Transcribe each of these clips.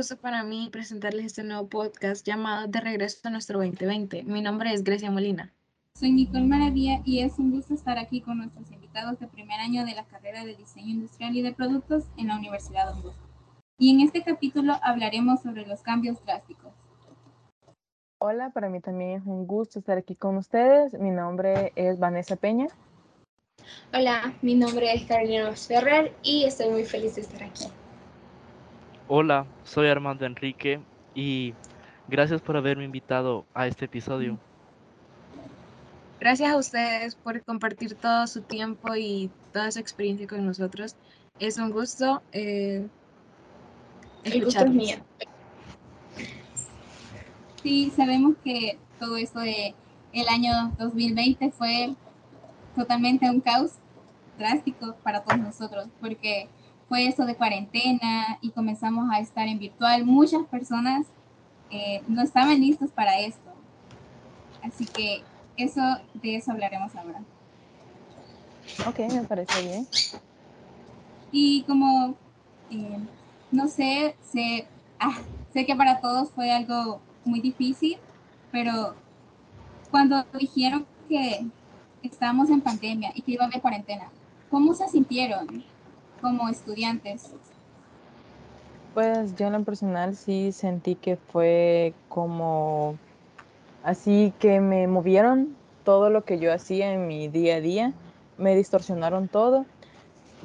Es un gusto para mí presentarles este nuevo podcast llamado De Regreso a nuestro 2020. Mi nombre es Grecia Molina. Soy Nicole Maravilla y es un gusto estar aquí con nuestros invitados de primer año de la carrera de Diseño Industrial y de Productos en la Universidad de Bosco. Y en este capítulo hablaremos sobre los cambios drásticos. Hola, para mí también es un gusto estar aquí con ustedes. Mi nombre es Vanessa Peña. Hola, mi nombre es Carolina Ferrer y estoy muy feliz de estar aquí. Hola, soy Armando Enrique y gracias por haberme invitado a este episodio. Gracias a ustedes por compartir todo su tiempo y toda su experiencia con nosotros. Es un gusto. Eh, El gusto es mío. Sí, sabemos que todo esto de el año 2020 fue totalmente un caos drástico para todos nosotros, porque fue eso de cuarentena y comenzamos a estar en virtual. Muchas personas eh, no estaban listos para esto. Así que eso, de eso hablaremos ahora. Ok, me parece bien. Y como, eh, no sé, sé, ah, sé que para todos fue algo muy difícil, pero cuando dijeron que estábamos en pandemia y que iba a haber cuarentena, ¿cómo se sintieron como estudiantes? Pues yo en lo personal sí sentí que fue como así que me movieron todo lo que yo hacía en mi día a día, me distorsionaron todo.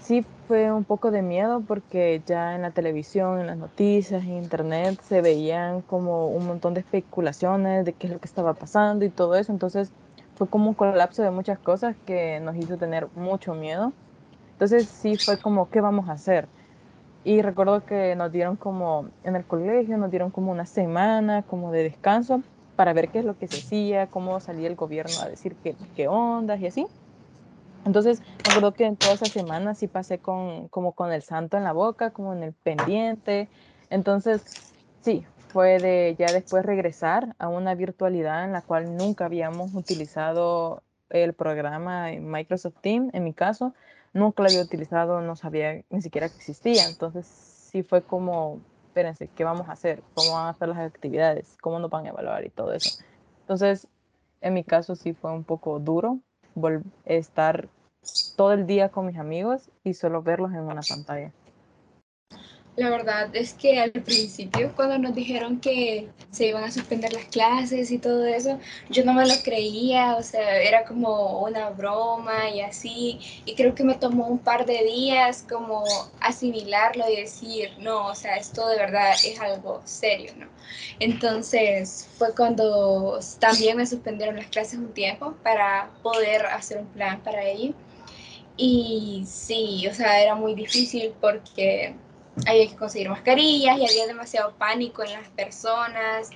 Sí fue un poco de miedo porque ya en la televisión, en las noticias, en internet se veían como un montón de especulaciones de qué es lo que estaba pasando y todo eso. Entonces fue como un colapso de muchas cosas que nos hizo tener mucho miedo. Entonces sí fue como, ¿qué vamos a hacer? Y recuerdo que nos dieron como, en el colegio, nos dieron como una semana como de descanso para ver qué es lo que se hacía, cómo salía el gobierno a decir qué, qué ondas y así. Entonces, recuerdo que en toda esa semana sí pasé con, como con el santo en la boca, como en el pendiente. Entonces, sí, fue de ya después regresar a una virtualidad en la cual nunca habíamos utilizado el programa Microsoft Teams, en mi caso, nunca lo había utilizado, no sabía ni siquiera que existía. Entonces, sí fue como, espérense, ¿qué vamos a hacer? ¿Cómo van a hacer las actividades? ¿Cómo nos van a evaluar y todo eso? Entonces, en mi caso sí fue un poco duro estar todo el día con mis amigos y solo verlos en una pantalla. La verdad es que al principio cuando nos dijeron que se iban a suspender las clases y todo eso, yo no me lo creía, o sea, era como una broma y así, y creo que me tomó un par de días como asimilarlo y decir, no, o sea, esto de verdad es algo serio, ¿no? Entonces fue cuando también me suspendieron las clases un tiempo para poder hacer un plan para ello. Y sí, o sea, era muy difícil porque había que conseguir mascarillas y había demasiado pánico en las personas.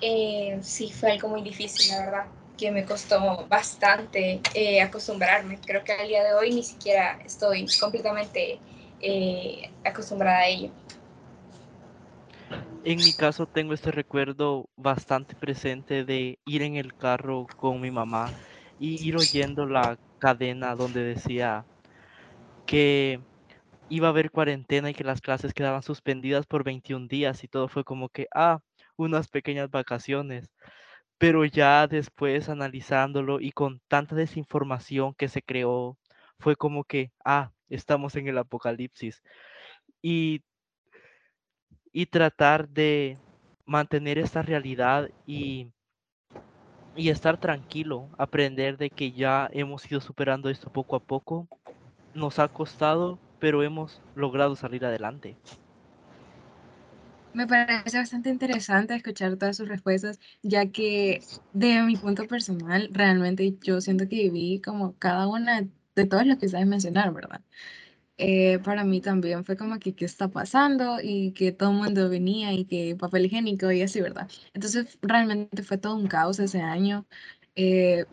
Eh, sí, fue algo muy difícil, la verdad, que me costó bastante eh, acostumbrarme. Creo que al día de hoy ni siquiera estoy completamente eh, acostumbrada a ello. En mi caso tengo este recuerdo bastante presente de ir en el carro con mi mamá y ir oyendo la cadena donde decía que iba a haber cuarentena y que las clases quedaban suspendidas por 21 días y todo fue como que, ah, unas pequeñas vacaciones. Pero ya después analizándolo y con tanta desinformación que se creó, fue como que, ah, estamos en el apocalipsis. Y, y tratar de mantener esta realidad y, y estar tranquilo, aprender de que ya hemos ido superando esto poco a poco, nos ha costado, pero hemos logrado salir adelante. Me parece bastante interesante escuchar todas sus respuestas, ya que de mi punto personal, realmente yo siento que viví como cada una de todos los que sabes mencionar, ¿verdad? Eh, para mí también fue como que qué está pasando y que todo el mundo venía y que papel higiénico y así, ¿verdad? Entonces realmente fue todo un caos ese año. Eh,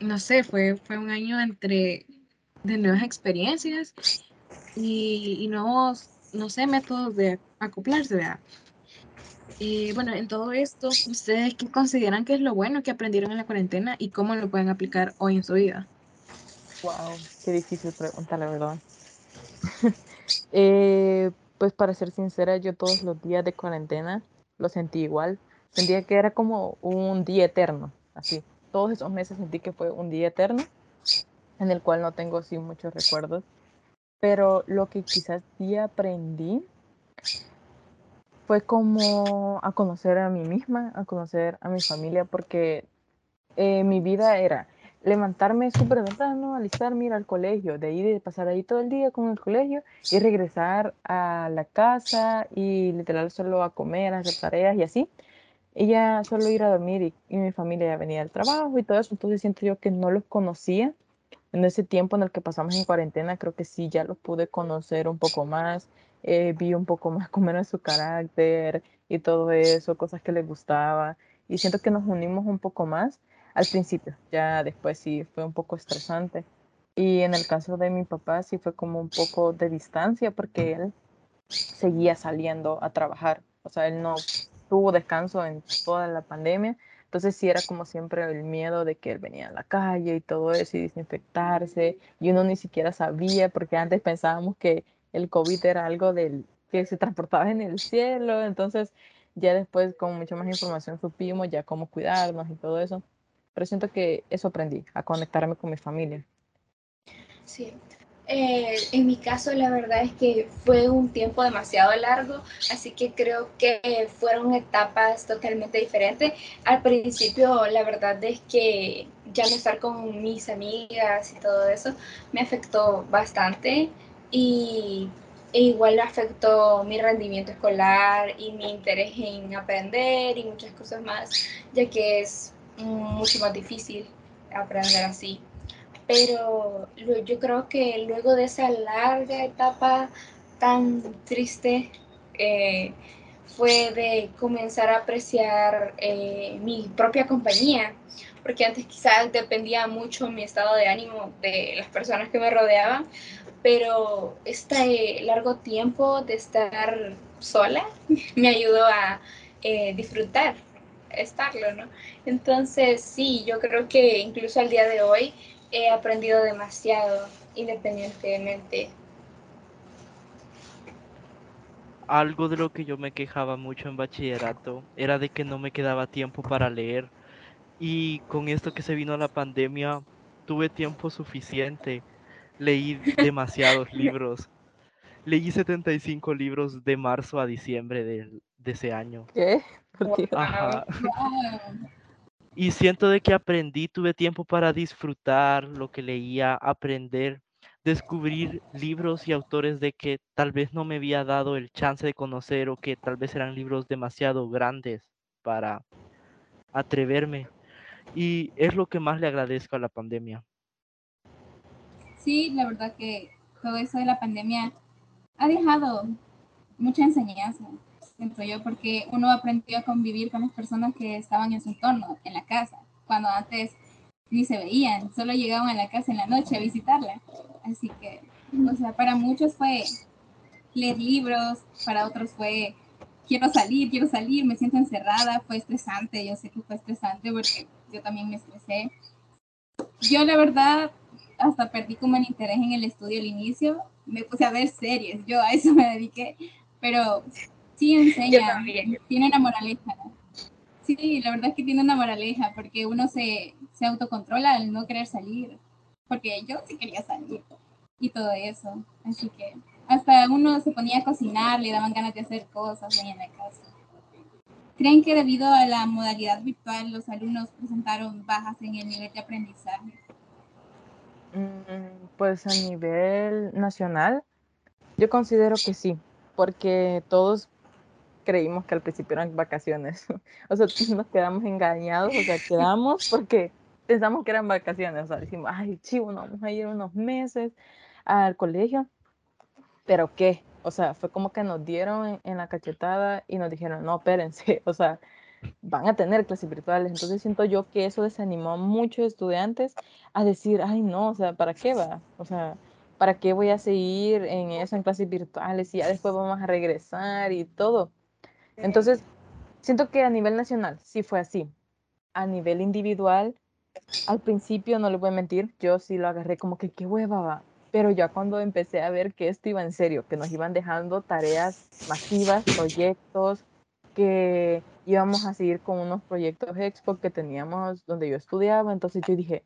no sé, fue, fue un año entre de nuevas experiencias y, nuevos, no sé, métodos de acoplarse, ¿verdad? Y bueno, en todo esto, ¿ustedes qué consideran que es lo bueno que aprendieron en la cuarentena y cómo lo pueden aplicar hoy en su vida? Wow, qué difícil pregunta, la verdad. eh, pues para ser sincera, yo todos los días de cuarentena lo sentí igual. Sentía que era como un día eterno, así. Todos esos meses sentí que fue un día eterno, en el cual no tengo así muchos recuerdos. Pero lo que quizás sí aprendí fue como a conocer a mí misma, a conocer a mi familia, porque eh, mi vida era levantarme súper temprano, alistarme, ir al colegio, de de pasar ahí todo el día con el colegio y regresar a la casa y literal solo a comer, a hacer tareas y así. Y ya solo ir a dormir y, mi familia ya venía del trabajo y todo eso, entonces siento yo que no los conocía en ese tiempo en el que pasamos en cuarentena, creo que sí, ya los pude conocer un poco más, eh, vi un poco más cómo era su carácter y todo eso, cosas que les gustaba. Y siento que nos unimos un poco más al principio, ya después sí fue un poco estresante. Y en el caso de mi papá sí fue como un poco de distancia porque él seguía saliendo a trabajar. O sea, él no tuvo descanso en toda la pandemia. Entonces sí era como siempre el miedo de que él venía a la calle y todo eso y desinfectarse. Y uno ni siquiera sabía porque antes pensábamos que el COVID era algo del, que se transportaba en el cielo, entonces ya después con mucha más información supimos ya cómo cuidarnos y todo eso. Pero siento que eso aprendí, a conectarme con mi familia. Sí. Eh, en mi caso, la verdad es que fue un tiempo demasiado largo, así que creo que fueron etapas totalmente diferentes. Al principio, la verdad es que ya no estar con mis amigas y todo eso me afectó bastante y e igual afectó mi rendimiento escolar y mi interés en aprender y muchas cosas más, ya que es mucho más difícil aprender así. Pero yo creo que luego de esa larga etapa tan triste, eh, fue de comenzar a apreciar eh, mi propia compañía, porque antes quizás dependía mucho mi estado de ánimo de las personas que me rodeaban, pero este largo tiempo de estar sola me ayudó a eh, disfrutar estarlo, ¿no? Entonces, sí, yo creo que incluso al día de hoy he aprendido demasiado independientemente. Algo de lo que yo me quejaba mucho en bachillerato era de que no me quedaba tiempo para leer y con esto que se vino la pandemia tuve tiempo suficiente leí demasiados libros. Leí 75 libros de marzo a diciembre de, de ese año. ¿Qué? Ajá. Y siento de que aprendí, tuve tiempo para disfrutar lo que leía, aprender, descubrir libros y autores de que tal vez no me había dado el chance de conocer o que tal vez eran libros demasiado grandes para atreverme. Y es lo que más le agradezco a la pandemia sí, la verdad que todo eso de la pandemia ha dejado mucha enseñanza, siento yo, porque uno aprendió a convivir con las personas que estaban en su entorno, en la casa, cuando antes ni se veían, solo llegaban a la casa en la noche a visitarla. Así que, o sea, para muchos fue leer libros, para otros fue quiero salir, quiero salir, me siento encerrada, fue estresante, yo sé que fue estresante porque yo también me estresé. Yo la verdad hasta perdí como el interés en el estudio al inicio, me puse a ver series, yo a eso me dediqué, pero sí enseña, tiene una moraleja. Sí, la verdad es que tiene una moraleja, porque uno se, se autocontrola al no querer salir, porque yo sí quería salir y todo eso, así que hasta uno se ponía a cocinar, le daban ganas de hacer cosas ahí en la casa. ¿Creen que debido a la modalidad virtual los alumnos presentaron bajas en el nivel de aprendizaje? Mm, pues a nivel nacional, yo considero que sí, porque todos creímos que al principio eran vacaciones. o sea, nos quedamos engañados, o sea, quedamos porque pensamos que eran vacaciones. O sea, decimos, ay, chivo, no, vamos a ir unos meses al colegio. Pero qué, o sea, fue como que nos dieron en, en la cachetada y nos dijeron, no, espérense, o sea, van a tener clases virtuales. Entonces siento yo que eso desanimó a muchos estudiantes a decir, ay no, o sea, ¿para qué va? O sea, ¿para qué voy a seguir en eso, en clases virtuales y ya después vamos a regresar y todo? Entonces, siento que a nivel nacional sí fue así. A nivel individual, al principio, no le voy a mentir, yo sí lo agarré como que qué hueva va. pero ya cuando empecé a ver que esto iba en serio, que nos iban dejando tareas masivas, proyectos, que íbamos a seguir con unos proyectos expo que teníamos donde yo estudiaba, entonces yo dije,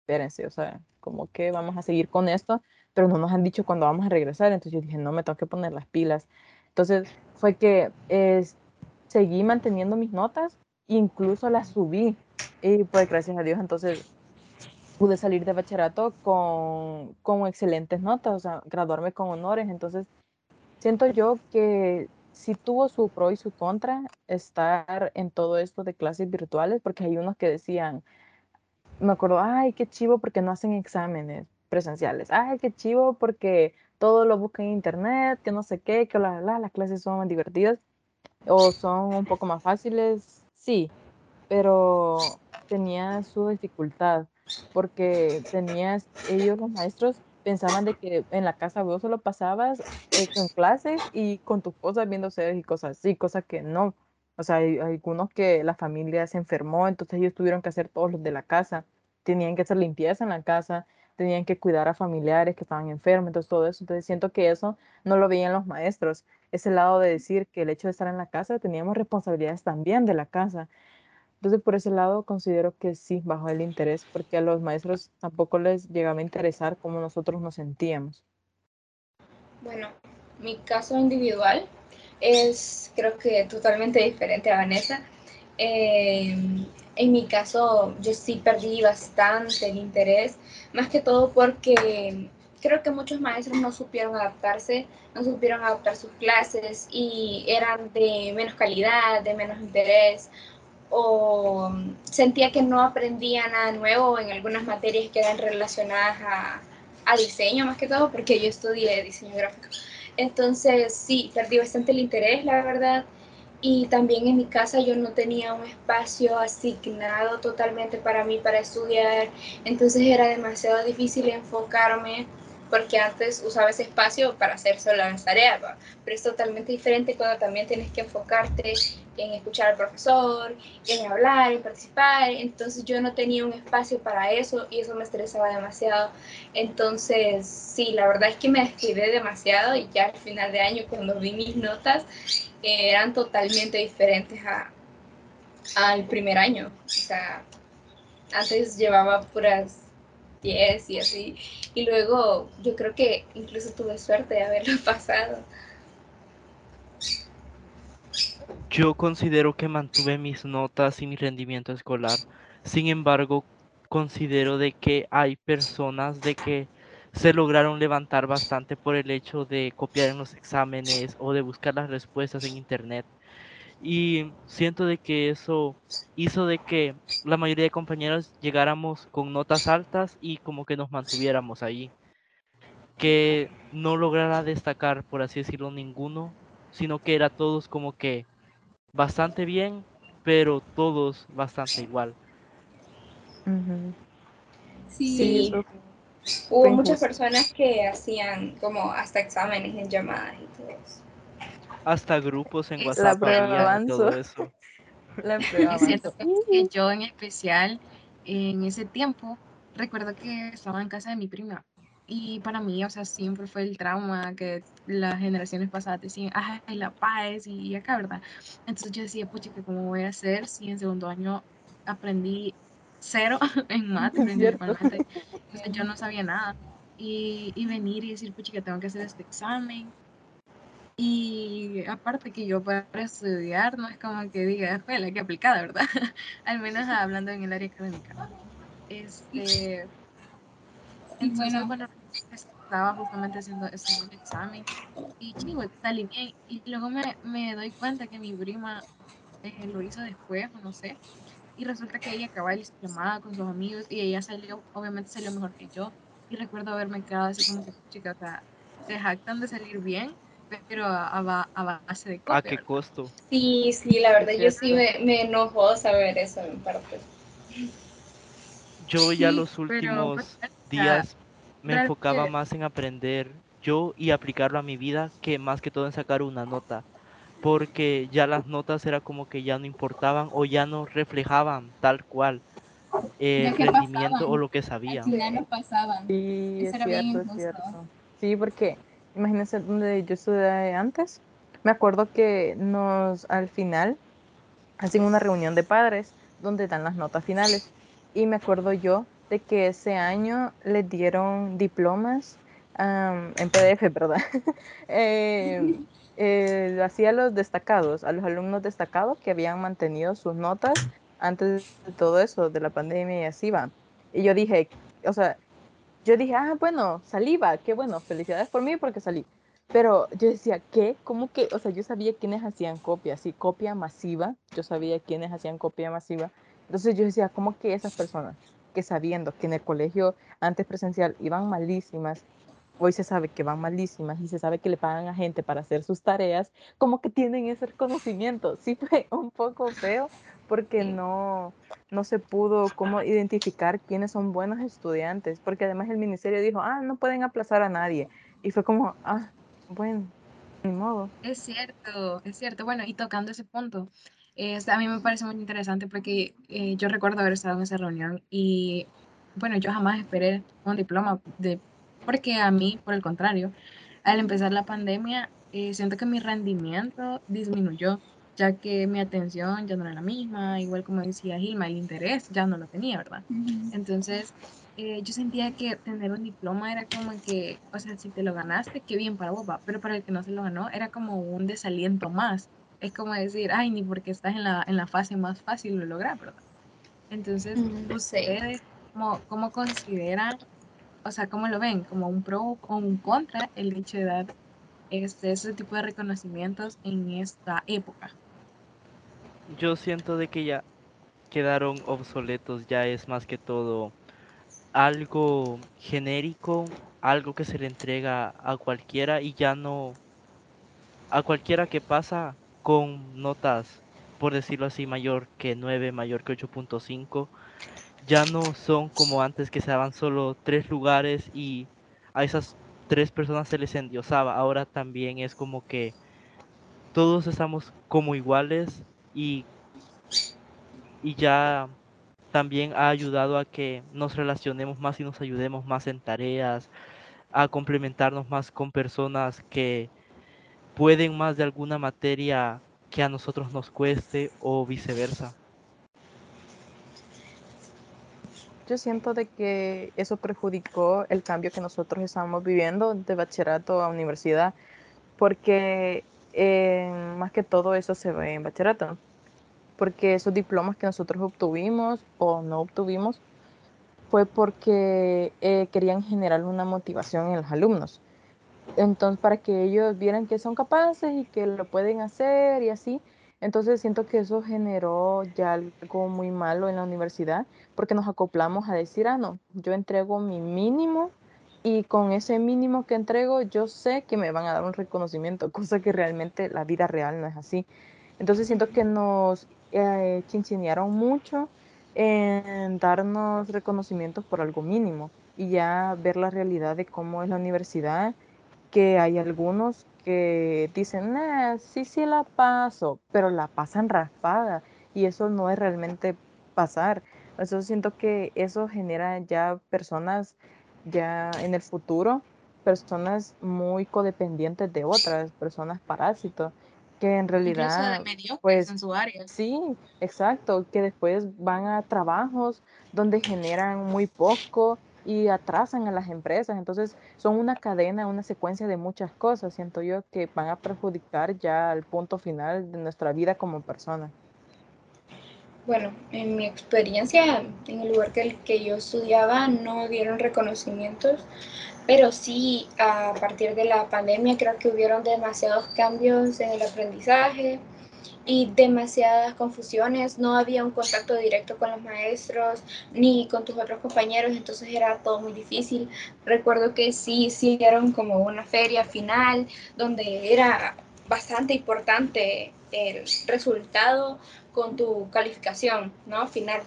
espérense, o sea, como que vamos a seguir con esto, pero no nos han dicho cuándo vamos a regresar, entonces yo dije, no, me tengo que poner las pilas. Entonces fue que seguí manteniendo mis notas, incluso las subí, y pues gracias a Dios entonces pude salir de bachillerato con, con excelentes notas, o sea, graduarme con honores, entonces siento yo que sí tuvo su pro y su contra estar en todo esto de clases virtuales, porque hay unos que decían, me acuerdo, ay, qué chivo porque no hacen exámenes presenciales, ay, qué chivo porque todo lo buscan en internet, que no sé qué, que la, la, las clases son más divertidas o son un poco más fáciles, sí, pero tenía su dificultad porque tenías, ellos los maestros pensaban de que en la casa vos solo pasabas eh, clases y con tus cosas viendo series y cosas así, cosas que no. O sea, hay, algunos que la familia se enfermó, entonces ellos tuvieron que hacer todos los de la casa. Tenían que hacer limpieza en la casa, tenían que cuidar a familiares que estaban enfermos, entonces todo eso. Entonces siento que eso no lo veían los maestros. Ese lado de decir que el hecho de estar en la casa teníamos responsabilidades también de la casa. Entonces, por ese lado, considero que sí bajó el interés, porque a los maestros tampoco les llegaba a interesar cómo nosotros nos sentíamos. Bueno, mi caso individual es, creo que totalmente diferente a Vanessa. Em, en mi caso, yo sí perdí bastante el interés, más que todo porque creo que muchos maestros no supieron adaptarse, no supieron adaptar sus clases y eran de menos calidad, de menos interés o sentía que no aprendía nada nuevo en algunas materias que eran relacionadas a, a diseño más que todo, porque yo estudié diseño gráfico. Entonces, sí, perdí bastante el interés, la verdad. Y también en mi casa yo no tenía un espacio asignado totalmente para mí para estudiar, entonces era demasiado difícil enfocarme porque antes usaba ese espacio para hacer solo las tareas, pero es totalmente diferente cuando también tienes que enfocarte en escuchar al profesor, en hablar, en participar, entonces yo no tenía un espacio para eso y eso me estresaba demasiado, entonces sí, la verdad es que me descuidé demasiado y ya al final de año cuando vi mis notas eran totalmente diferentes a, al primer año, o sea, antes llevaba puras y así. Y luego yo creo que incluso tuve suerte de haberlo pasado. Yo considero que mantuve mis notas y mi rendimiento escolar. Sin embargo, considero de que hay personas de que se lograron levantar bastante por el hecho de copiar en los exámenes o de buscar las respuestas en internet. Y siento de que eso hizo de que la mayoría de compañeros llegáramos con notas altas y como que nos mantuviéramos ahí. Que no lograra destacar, por así decirlo, ninguno, sino que era todos como que bastante bien, pero todos bastante igual. Sí, hubo muchas personas que hacían como hasta exámenes en llamadas y todo eso hasta grupos en WhatsApp y todo eso. La es cierto que yo en especial en ese tiempo recuerdo que estaba en casa de mi prima y para mí, o sea, siempre fue el trauma que las generaciones pasadas decían, ay, la paz y acá, ¿verdad? Entonces yo decía, pucha, ¿cómo voy a hacer si en segundo año aprendí cero en mates principalmente? Entonces yo no sabía nada. Y, y venir y decir, pucha, que tengo que hacer este examen y aparte que yo para estudiar no es como que diga, la que aplicada, ¿verdad? Al menos hablando en el área académica. Este, entonces, bueno, estaba justamente haciendo ese examen y chico, salí bien. Y luego me, me doy cuenta que mi prima eh, lo hizo después, no sé. Y resulta que ella acababa de llamada con sus amigos y ella salió, obviamente salió mejor que yo. Y recuerdo haberme quedado así como que, chica, o sea, se jactan de salir bien pero a, a, base de ¿A qué costo? Sí, sí, la verdad, yo sí me, me enojó saber eso en parte. Yo ya los últimos pues, días me enfocaba más en aprender yo y aplicarlo a mi vida que más que todo en sacar una nota. Porque ya las notas era como que ya no importaban o ya no reflejaban tal cual el Ya que rendimiento o lo que Al sabían. final no pasaban. Sí, Eso es era bien cierto, es injusto. cierto. Sí, porque imagínense donde yo estudié antes. Me acuerdo que nos al final hacen una reunión de padres donde dan las notas finales. Y me acuerdo yo de que ese año les dieron diplomas am, en PDF, ¿verdad? Eh, eh, hacía los destacados, a los alumnos destacados que habían mantenido sus notas antes de todo eso, de la pandemia y así va. Y yo dije, o sea, yo dije, ah, bueno, salí, va, qué bueno, felicidades por mí porque salí. Pero yo decía, ¿qué? ¿Cómo que? O sea, yo sabía quiénes hacían copia, sí, copia masiva, yo sabía quiénes hacían copia masiva. Entonces yo decía, ¿cómo que esas personas que sabiendo que en el colegio antes presencial iban malísimas, hoy se sabe que van malísimas y se sabe que le pagan a gente para hacer sus tareas, como que tienen ese reconocimiento? Sí fue un poco feo porque no, no se pudo cómo identificar quiénes son buenos estudiantes, porque además el ministerio dijo, ah, no pueden aplazar a nadie. Y fue como, ah, bueno, ni modo. Es cierto, es cierto. Bueno, y tocando ese punto, es, a mí me parece muy interesante porque eh, yo recuerdo haber estado en esa reunión y, bueno, yo jamás esperé un diploma, de, porque a mí, por el contrario, al empezar la pandemia, eh, siento que mi rendimiento disminuyó, ya que mi atención ya no era la misma, igual como decía Gilma, el interés ya no lo tenía, ¿verdad? Ujú. Entonces, eh, yo sentía que tener un diploma era como que, o sea, si te lo ganaste, qué bien para vos, pero para el que no se lo ganó era como un desaliento más. Es como decir, ay, ni porque estás en la, en la fase más fácil lo logras, ¿verdad? Entonces, Mm, sí. ¿ustedes cómo, cómo consideran, o sea, cómo lo ven, como un pro o un contra el hecho de dar este, ese tipo de reconocimientos en esta época? Yo siento de que ya quedaron obsoletos, ya es más que todo algo genérico, algo que se le entrega a cualquiera y ya no a cualquiera que pasa con notas, por decirlo así, mayor que 9, mayor que 8.5, ya no son como antes que se daban solo tres lugares y a esas tres personas se les endiosaba. Ahora también es como que todos estamos como iguales y, y ya también ha ayudado a que nos relacionemos más y nos ayudemos más en tareas, a complementarnos más con personas que pueden más de alguna materia que a nosotros nos cueste o viceversa. Yo siento de que eso perjudicó el cambio que nosotros estamos viviendo de bachillerato a universidad, porque eh, más que todo eso se ve en bachillerato, porque esos diplomas que nosotros obtuvimos o no obtuvimos fue porque eh, querían generar una motivación en los alumnos. Entonces, para que ellos vieran que son capaces y que lo pueden hacer y así. Entonces, siento que eso generó ya algo muy malo en la universidad, porque nos acoplamos a decir, ah, no, yo entrego mi mínimo y con ese mínimo que entrego, yo sé que me van a dar un reconocimiento, cosa que realmente la vida real no es así. Entonces, siento que nos eh, chinchinearon mucho en darnos reconocimientos por algo mínimo y ya ver la realidad de cómo es la universidad que hay algunos que dicen, nah, sí, sí la paso, pero la pasan raspada y eso no es realmente pasar. Eso siento que eso genera ya personas ya en el futuro, personas muy codependientes de otras, personas parásitos, que en de realidad, mediocres pues en su área. Sí, exacto, que después van a trabajos donde generan muy poco y atrasan a las empresas. Entonces, son una cadena, una secuencia de muchas cosas, siento yo, que van a perjudicar ya al punto final de nuestra vida como persona. Bueno, en mi experiencia, en el lugar que, el que yo estudiaba, no dieron reconocimientos, pero sí a partir de la pandemia creo que hubieron demasiados cambios en el aprendizaje y demasiadas confusiones, no había un contacto directo con los maestros ni con tus otros compañeros, entonces era todo muy difícil. Recuerdo que sí hicieron como una feria final donde era bastante importante el resultado con tu calificación, ¿no? Final.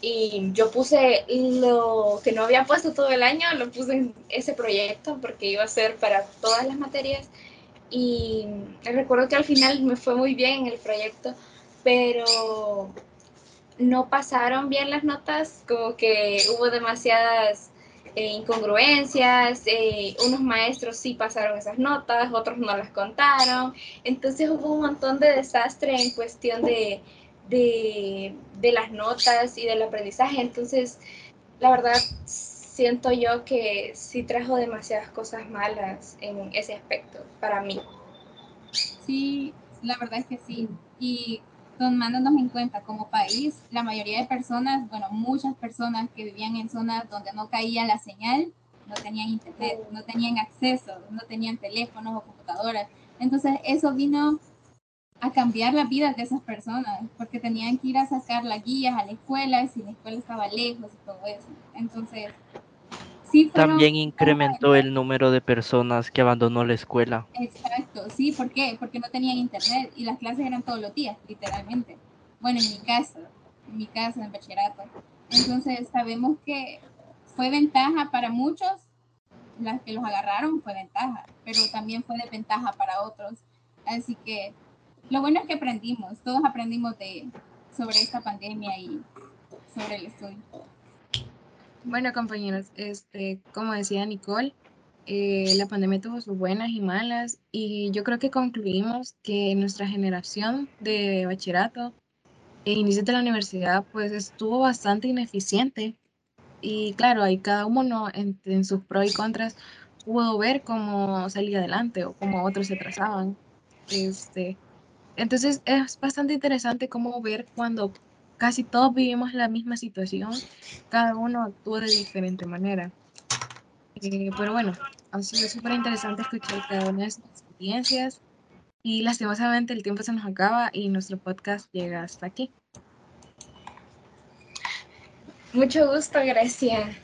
Y yo puse lo que no había puesto todo el año, lo puse en ese proyecto porque iba a ser para todas las materias y recuerdo que al final me fue muy bien el proyecto, pero no pasaron bien las notas, como que hubo demasiadas eh, incongruencias, eh, unos maestros sí pasaron esas notas, otros no las contaron, entonces hubo un montón de desastre en cuestión de, de, de las notas y del aprendizaje, entonces la verdad siento yo que sí trajo demasiadas cosas malas en ese aspecto para mí. Sí, la verdad es que sí. Y tomándonos en cuenta como país, la mayoría de personas, bueno, muchas personas que vivían en zonas donde no caía la señal, no tenían internet, no tenían acceso, no tenían teléfonos o computadoras. Entonces eso vino a cambiar la vida de esas personas, porque tenían que ir a sacar las guías a la escuela, si la escuela estaba lejos y todo eso. Entonces, sí fueron También incrementó el número de personas que abandonó la escuela. Exacto, sí, ¿por qué? Porque no tenían internet y las clases eran todos los días, literalmente. Bueno, en mi caso, en mi caso, en bachillerato. Entonces, sabemos que fue ventaja para muchos, las que los agarraron fue ventaja, pero también fue desventaja para otros. Así que lo bueno es que aprendimos, todos aprendimos de, sobre esta pandemia y sobre el estudio. Bueno, compañeros, este, como decía Nicole, eh, la pandemia tuvo sus buenas y malas y yo creo que concluimos que nuestra generación de bachillerato e inicio de la universidad pues estuvo bastante ineficiente y claro, ahí cada uno en, en sus pros y contras pudo ver cómo salía adelante o cómo otros se trazaban. Este, entonces es bastante interesante cómo ver cuando casi todos vivimos la misma situación, cada uno actúa de diferente manera. Eh, pero bueno, ha sido súper interesante escuchar cada una de sus experiencias y lastimosamente el tiempo se nos acaba y nuestro podcast llega hasta aquí. Mucho gusto, Grecia.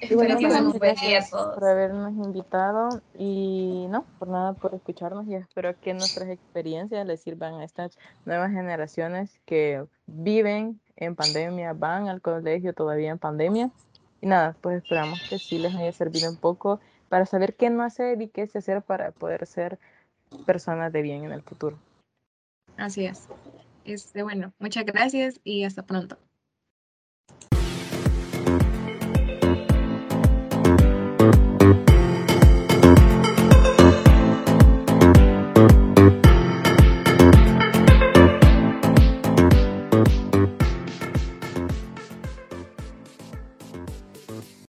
Y bueno, que pues, a gracias por habernos invitado y no, por nada, por escucharnos y espero que nuestras experiencias les sirvan a estas nuevas generaciones que viven en pandemia, van al colegio todavía en pandemia. Y nada, pues esperamos que sí les haya servido un poco para saber qué no hacer y qué sí hacer para poder ser personas de bien en el futuro. Así es. Este, bueno, muchas gracias y hasta pronto.